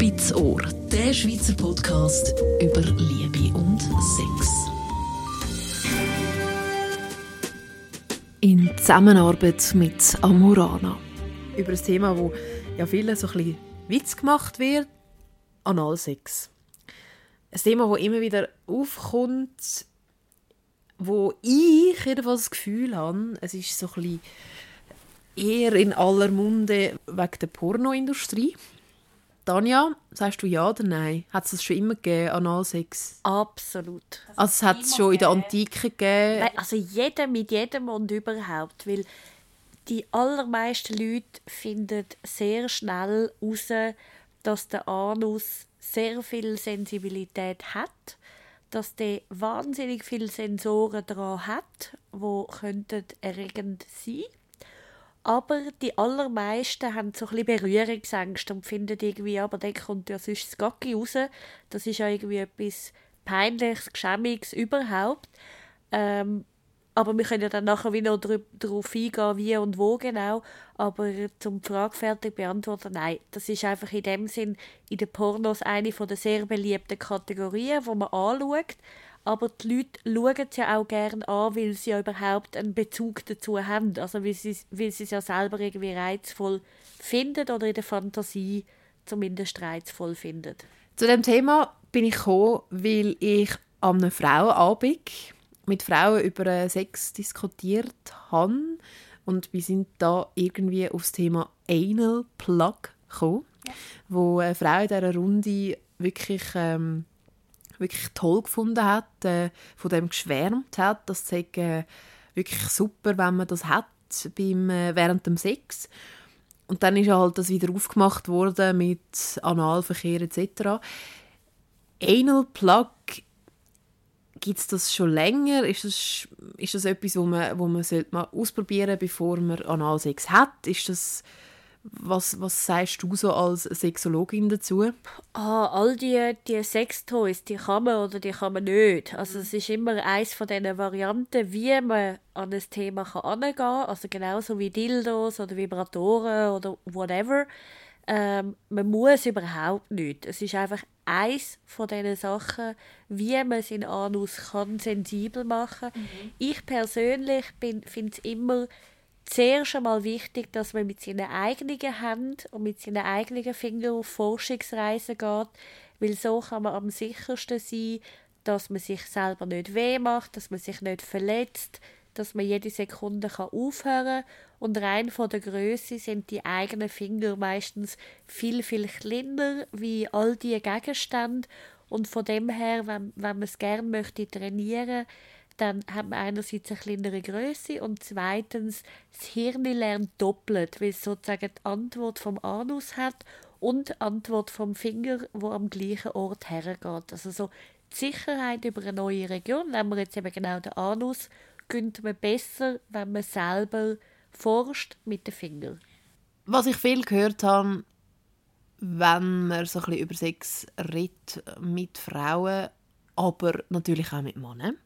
Spitz Ohr, der Schweizer Podcast über Liebe und Sex. In Zusammenarbeit mit Amurana. Über ein Thema, wo ja vielen so ein bisschen Witz gemacht wird, Analsex. Ein Thema, das immer wieder aufkommt, wo ich jedenfalls das Gefühl habe, es ist so ein bisschen eher in aller Munde wegen der Pornoindustrie. Tanja, sagst du ja oder nein? Hat es das schon immer gegeben, Analsex? Absolut. Also es hat es schon in der Antike gegeben? Nein, also jeder mit jedem und überhaupt, weil die allermeisten Leute finden sehr schnell heraus, dass der Anus sehr viel Sensibilität hat, dass der wahnsinnig viele Sensoren daran hat, wo könnten erregend sein aber die allermeisten haben so ein bisschen Berührungsängste und finden irgendwie, aber dann kommt ja sonst das Gacki raus. Das ist ja irgendwie etwas Peinliches, Geschämmiges überhaupt. Ähm, aber wir können ja dann nachher wieder darauf eingehen, wie und wo genau. Aber zum Frage fertig beantworten, nein, das ist einfach in dem Sinn in den Pornos eine der sehr beliebten Kategorien, die man anschaut aber die Leute schauen es ja auch gerne an, weil sie ja überhaupt einen Bezug dazu haben. Also weil sie, weil sie es ja selber irgendwie reizvoll finden oder in der Fantasie zumindest reizvoll finden. Zu dem Thema bin ich gekommen, weil ich an einem Frauenabend mit Frauen über Sex diskutiert habe und wir sind da irgendwie auf das Thema Anal Plug gekommen, ja. wo eine Frau in dieser Runde wirklich ähm, wirklich toll gefunden hat, äh, von dem geschwärmt hat, dass es äh, wirklich super, wenn man das hat beim, äh, während dem Sex. Und dann ist halt das wieder aufgemacht worden mit Analverkehr etc. Anal Plug gibt es das schon länger? Ist das, ist das etwas, wo man, wo man sollte mal ausprobieren sollte, bevor man Analsex hat? Ist das was, was sagst du so als Sexologin dazu? Ah, all die, die Sextoys, die kann man oder die kann man nicht. Also es ist immer eins von diesen Varianten, wie man an ein Thema kann kann. Also genauso wie Dildos oder Vibratoren oder whatever. Ähm, man muss überhaupt nicht. Es ist einfach eins von diesen Sachen, wie man seinen Anus kann sensibel machen. Mhm. Ich persönlich finde es immer zuerst einmal wichtig, dass man mit seinen eigenen Händen und mit seinen eigenen Fingern auf Forschungsreisen geht, weil so kann man am sichersten sein, dass man sich selber nicht weh macht, dass man sich nicht verletzt, dass man jede Sekunde kann aufhören und rein von der Größe sind die eigenen Finger meistens viel viel kleiner wie all die Gegenstände und von dem her, wenn, wenn man es gerne möchte trainieren, dann hat man einerseits eine kleinere Größe und zweitens das Hirn lernt doppelt, weil es sozusagen die Antwort vom Anus hat und die Antwort vom Finger, wo am gleichen Ort hergeht. Also so die Sicherheit über eine neue Region, wenn man jetzt eben genau den Anus, könnte man besser, wenn man selber forscht mit den Fingern. Was ich viel gehört habe, wenn man so ein bisschen über Sex redet mit Frauen, aber natürlich auch mit Männern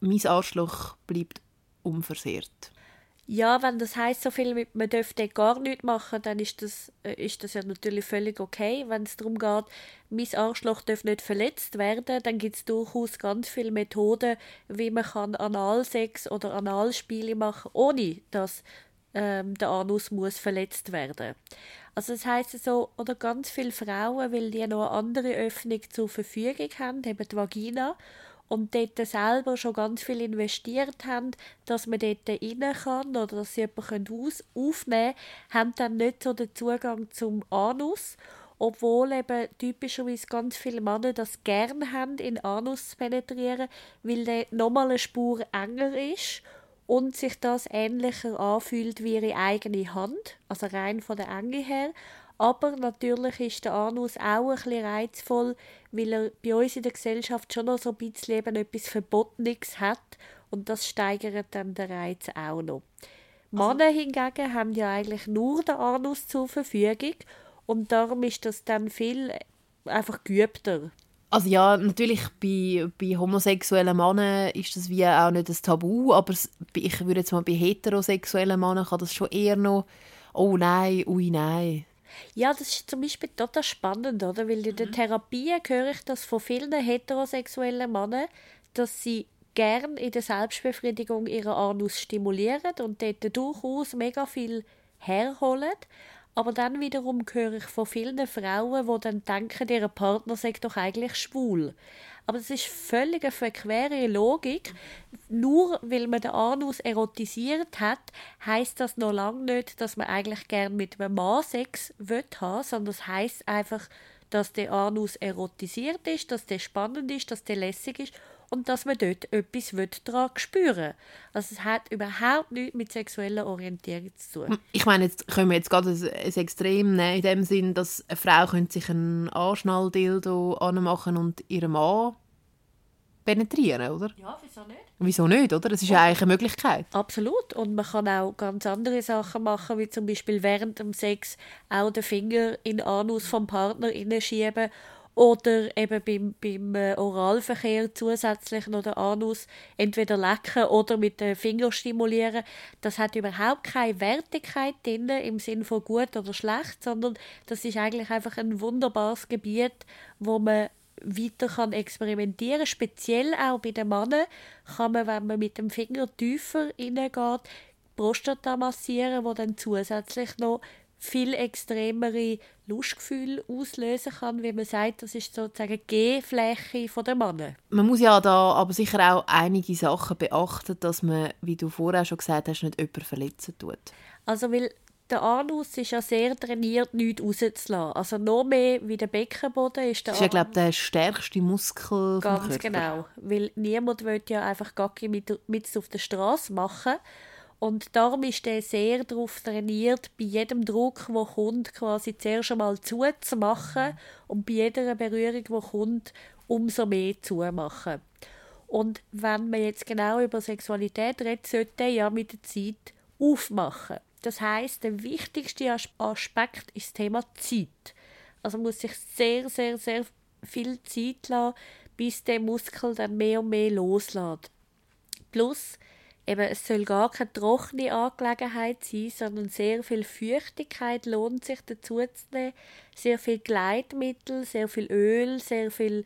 mein Arschloch bleibt unversehrt. Ja, wenn das heißt so viel, man dürfte gar nichts machen, dann ist das, äh, ist das ja natürlich völlig okay. Wenn es darum geht, mein Arschloch darf nicht verletzt werden, dann gibt es durchaus ganz viele Methoden, wie man kann Analsex oder Analspiele machen, ohne dass ähm, der Anus muss verletzt werden. Also das heißt so, oder ganz viele Frauen, weil die noch eine andere Öffnung zur Verfügung haben, eben die Vagina, und dort selber schon ganz viel investiert haben, dass man dort rein kann oder dass sie jemanden aus aufnehmen können, haben dann nicht so den Zugang zum Anus, obwohl eben typischerweise ganz viele Männer das gerne haben, in Anus zu penetrieren, weil der nochmal eine Spur enger ist und sich das ähnlicher anfühlt wie ihre eigene Hand, also rein von der Enge her. Aber natürlich ist der Anus auch ein bisschen reizvoll, weil er bei uns in der Gesellschaft schon noch so ein bisschen eben etwas Verbotenes hat und das steigert dann den Reiz auch noch. Also, Männer hingegen haben ja eigentlich nur den Anus zur Verfügung und darum ist das dann viel einfach geübter. Also ja, natürlich bei, bei homosexuellen Männern ist das wie auch nicht das Tabu, aber ich würde jetzt mal bei heterosexuellen Männern kann das schon eher noch «Oh nein, ui nein». Ja, das ist zum Beispiel total spannend, oder? Weil in den Therapien höre ich das von vielen heterosexuellen Männern, dass sie gern in der Selbstbefriedigung ihren Anus stimulieren und dort durchaus mega viel herholen. Aber dann wiederum höre ich von vielen Frauen, die dann denken, ihr Partner sei doch eigentlich schwul. Aber das ist völlig eine verquere Logik. Nur weil man den Anus erotisiert hat, heißt das noch lange nicht, dass man eigentlich gern mit einem Mann Sex will haben, sondern das heißt einfach, dass der Anus erotisiert ist, dass der spannend ist, dass der lässig ist und dass man dort etwas daran spüren Also es hat überhaupt nichts mit sexueller Orientierung zu tun. Ich meine, jetzt können wir jetzt gerade ein, ein Extrem nehmen, in dem Sinn, dass eine Frau könnte sich einen Anschnalldildo anmachen und ihren Mann penetrieren, oder? Ja, wieso nicht? Wieso nicht, oder? Das ist ja eigentlich eine Möglichkeit. Absolut. Und man kann auch ganz andere Sachen machen, wie zum Beispiel während dem Sex auch den Finger in den Anus vom Partner schieben oder eben beim, beim äh, Oralverkehr zusätzlich noch den Anus entweder lecken oder mit den Fingern stimulieren. Das hat überhaupt keine Wertigkeit drin, im Sinn von gut oder schlecht, sondern das ist eigentlich einfach ein wunderbares Gebiet, wo man weiter kann experimentieren Speziell auch bei den Männern kann man, wenn man mit dem Finger tiefer hineingeht, Prostata massieren, wo dann zusätzlich noch viel extremere Lustgefühle auslösen kann, wie man sagt, das ist sozusagen die G-Fläche der Männer. Man muss ja da aber sicher auch einige Sachen beachten, dass man, wie du vorher schon gesagt hast, nicht jemanden verletzen tut. Also, weil der Anus ist ja sehr trainiert, nichts rauszulassen. Also noch mehr wie der Beckenboden ist der Das ist ja, glaube der stärkste Muskel Ganz vom Körper. genau. Weil niemand will ja einfach Gacki mit, mit auf der Straße machen. Und darum ist er sehr darauf trainiert, bei jedem Druck, der kommt, quasi zuerst einmal zuzumachen und bei jeder Berührung, die kommt, umso mehr zumachen. Und wenn man jetzt genau über Sexualität redet, sollte er ja mit der Zeit aufmachen. Das heißt, der wichtigste Aspekt ist das Thema Zeit. Also muss sich sehr, sehr, sehr viel Zeit lassen, bis der Muskel dann mehr und mehr loslässt. Plus, eben, es soll gar keine trockene Angelegenheit sein, sondern sehr viel Feuchtigkeit lohnt sich dazu zu nehmen. Sehr viel Gleitmittel, sehr viel Öl, sehr viel,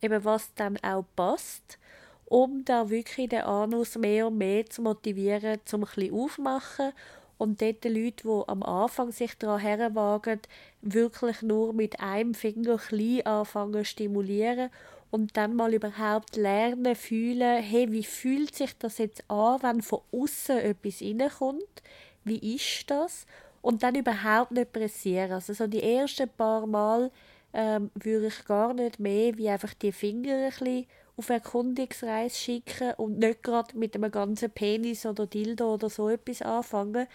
eben was dann auch passt, um da wirklich den Anus mehr und mehr zu motivieren, zum ein bisschen aufmachen und dort die Leute, die am Anfang sich daran herwagen, wirklich nur mit einem Finger klein anfangen stimulieren und dann mal überhaupt lernen, fühlen, hey, wie fühlt sich das jetzt an, wenn von außen etwas reinkommt? Wie ist das? Und dann überhaupt nicht pressieren. Also so die ersten paar Mal ähm, würde ich gar nicht mehr wie einfach die Finger ein bisschen auf Erkundungsreise schicken und nicht gerade mit einem ganzen Penis oder Dildo oder so etwas anfangen.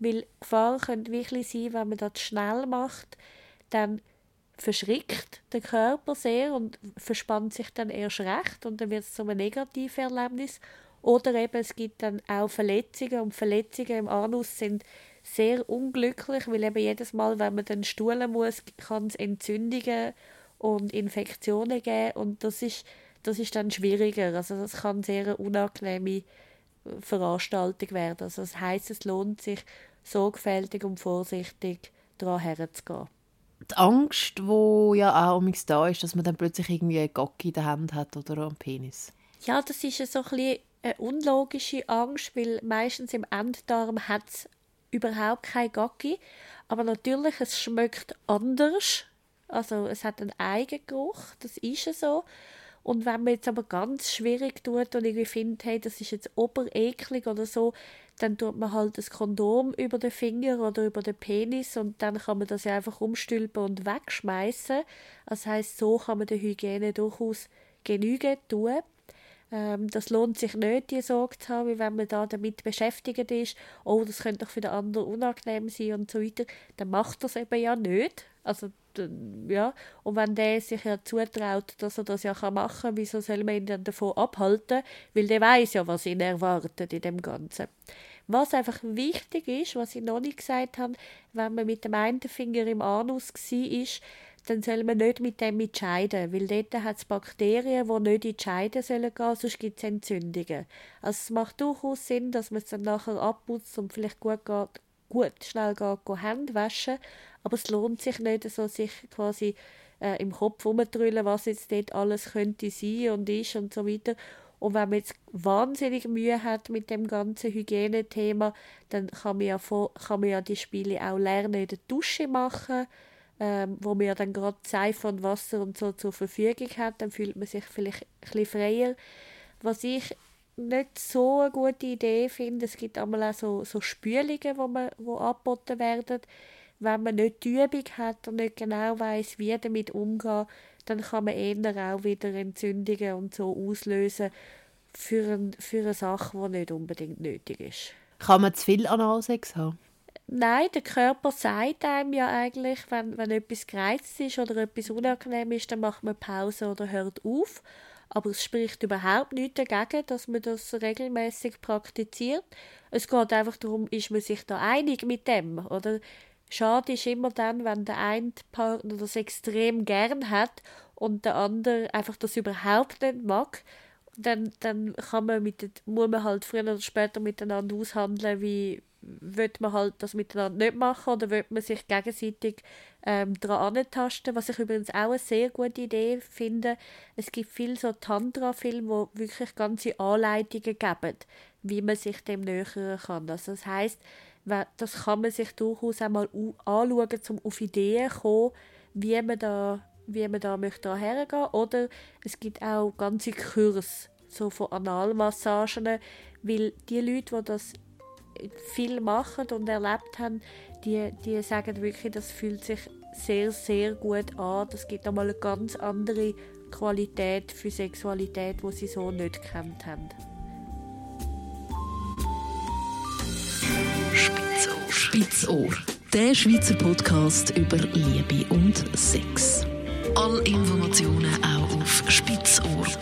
Weil Gefahr könnte wirklich sein, wenn man das schnell macht, dann verschrickt der Körper sehr und verspannt sich dann erst recht und dann wird es zu einem negativen Erlebnis. Oder eben es gibt dann auch Verletzungen und Verletzungen im Anus sind sehr unglücklich, weil eben jedes Mal, wenn man dann stuhlen muss, kann es Entzündungen und Infektionen geben und das ist, das ist dann schwieriger. Also das kann sehr eine unangenehme Veranstaltung werden. Also das heißt, es lohnt sich sorgfältig und vorsichtig daran herzugehen die Angst, die ja auch da ist, dass man dann plötzlich irgendwie eine Gocki in der Hand hat oder einen Penis. Ja, das ist so ein eine unlogische Angst, weil meistens im Enddarm hat es überhaupt keine Gocki. Aber natürlich, es schmeckt anders. Also es hat einen Eigengeruch, das ist so. Und wenn man jetzt aber ganz schwierig tut und irgendwie findet, hey, das ist jetzt obereklig oder so, dann tut man halt das Kondom über den Finger oder über den Penis und dann kann man das ja einfach umstülpen und wegschmeißen. Das heißt, so kann man der Hygiene durchaus Genüge tun. Ähm, das lohnt sich nicht, die Sorge zu haben, wenn man da damit beschäftigt ist, oh, das könnte doch für den anderen unangenehm sein und so weiter. Dann macht das eben ja nicht. Also, ja. Und wenn der sich ja zutraut, dass er das ja machen kann, wieso soll man ihn dann davon abhalten? Weil der weiß ja, was ihn erwartet in dem Ganzen. Was einfach wichtig ist, was ich noch nicht gesagt habe, wenn man mit dem einen Finger im Anus war, dann soll man nicht mit dem entscheiden, weil dort hat es Bakterien, die nicht Scheide sollen gehen, sonst gibt es Entzündungen. Also es macht durchaus Sinn, dass man es dann nachher abputzt und vielleicht gut geht, gut schnell gehen, gehen Hände waschen, aber es lohnt sich nicht, so sich quasi äh, im Kopf rumzudrüllen, was jetzt dort alles könnte sein und ist und so weiter. Und wenn man jetzt wahnsinnig Mühe hat mit dem ganzen Hygienethema, dann kann man ja, vor, kann man ja die Spiele auch lernen in der Dusche machen, ähm, wo man ja dann gerade Seife und Wasser und so zur Verfügung hat, dann fühlt man sich vielleicht ein bisschen freier. Was ich nicht so eine gute Idee finde, es gibt einmal auch so, so Spülungen, wo, wo angeboten werden, wenn man nicht die Übung hat und nicht genau weiß, wie damit umgehen, dann kann man eher auch wieder Entzündungen und so auslösen für, ein, für eine Sache, die nicht unbedingt nötig ist. Kann man zu viel Analsex haben? Nein, der Körper sagt einem ja eigentlich, wenn, wenn etwas gereizt ist oder etwas unangenehm ist, dann macht man Pause oder hört auf. Aber es spricht überhaupt nichts dagegen, dass man das regelmäßig praktiziert. Es geht einfach darum, ist man sich da einig mit dem, oder? Schade ist immer dann, wenn der eine Partner das extrem gern hat und der andere einfach das überhaupt nicht mag. Dann, dann kann man mit, muss man halt früher oder später miteinander aushandeln, wie wird man halt das miteinander nicht machen oder wird man sich gegenseitig ähm, daran antasten. Was ich übrigens auch eine sehr gute Idee finde, es gibt viele so Tantra-Filme, die wirklich ganze Anleitungen geben, wie man sich dem nähern kann. Also das heißt das kann man sich durchaus einmal anschauen, um auf Ideen zu kommen, wie man da, wie man da möchte hergehen Oder es gibt auch ganze Kurse so von Analmassagen, weil die Leute, die das viel machen und erlebt haben, die, die sagen wirklich, das fühlt sich sehr, sehr gut an. Das gibt einmal eine ganz andere Qualität für Sexualität, die sie so nicht kennt haben. Spitzohr. Der Schweizer Podcast über Liebe und Sex. Alle Informationen auch auf spitzohr.ch.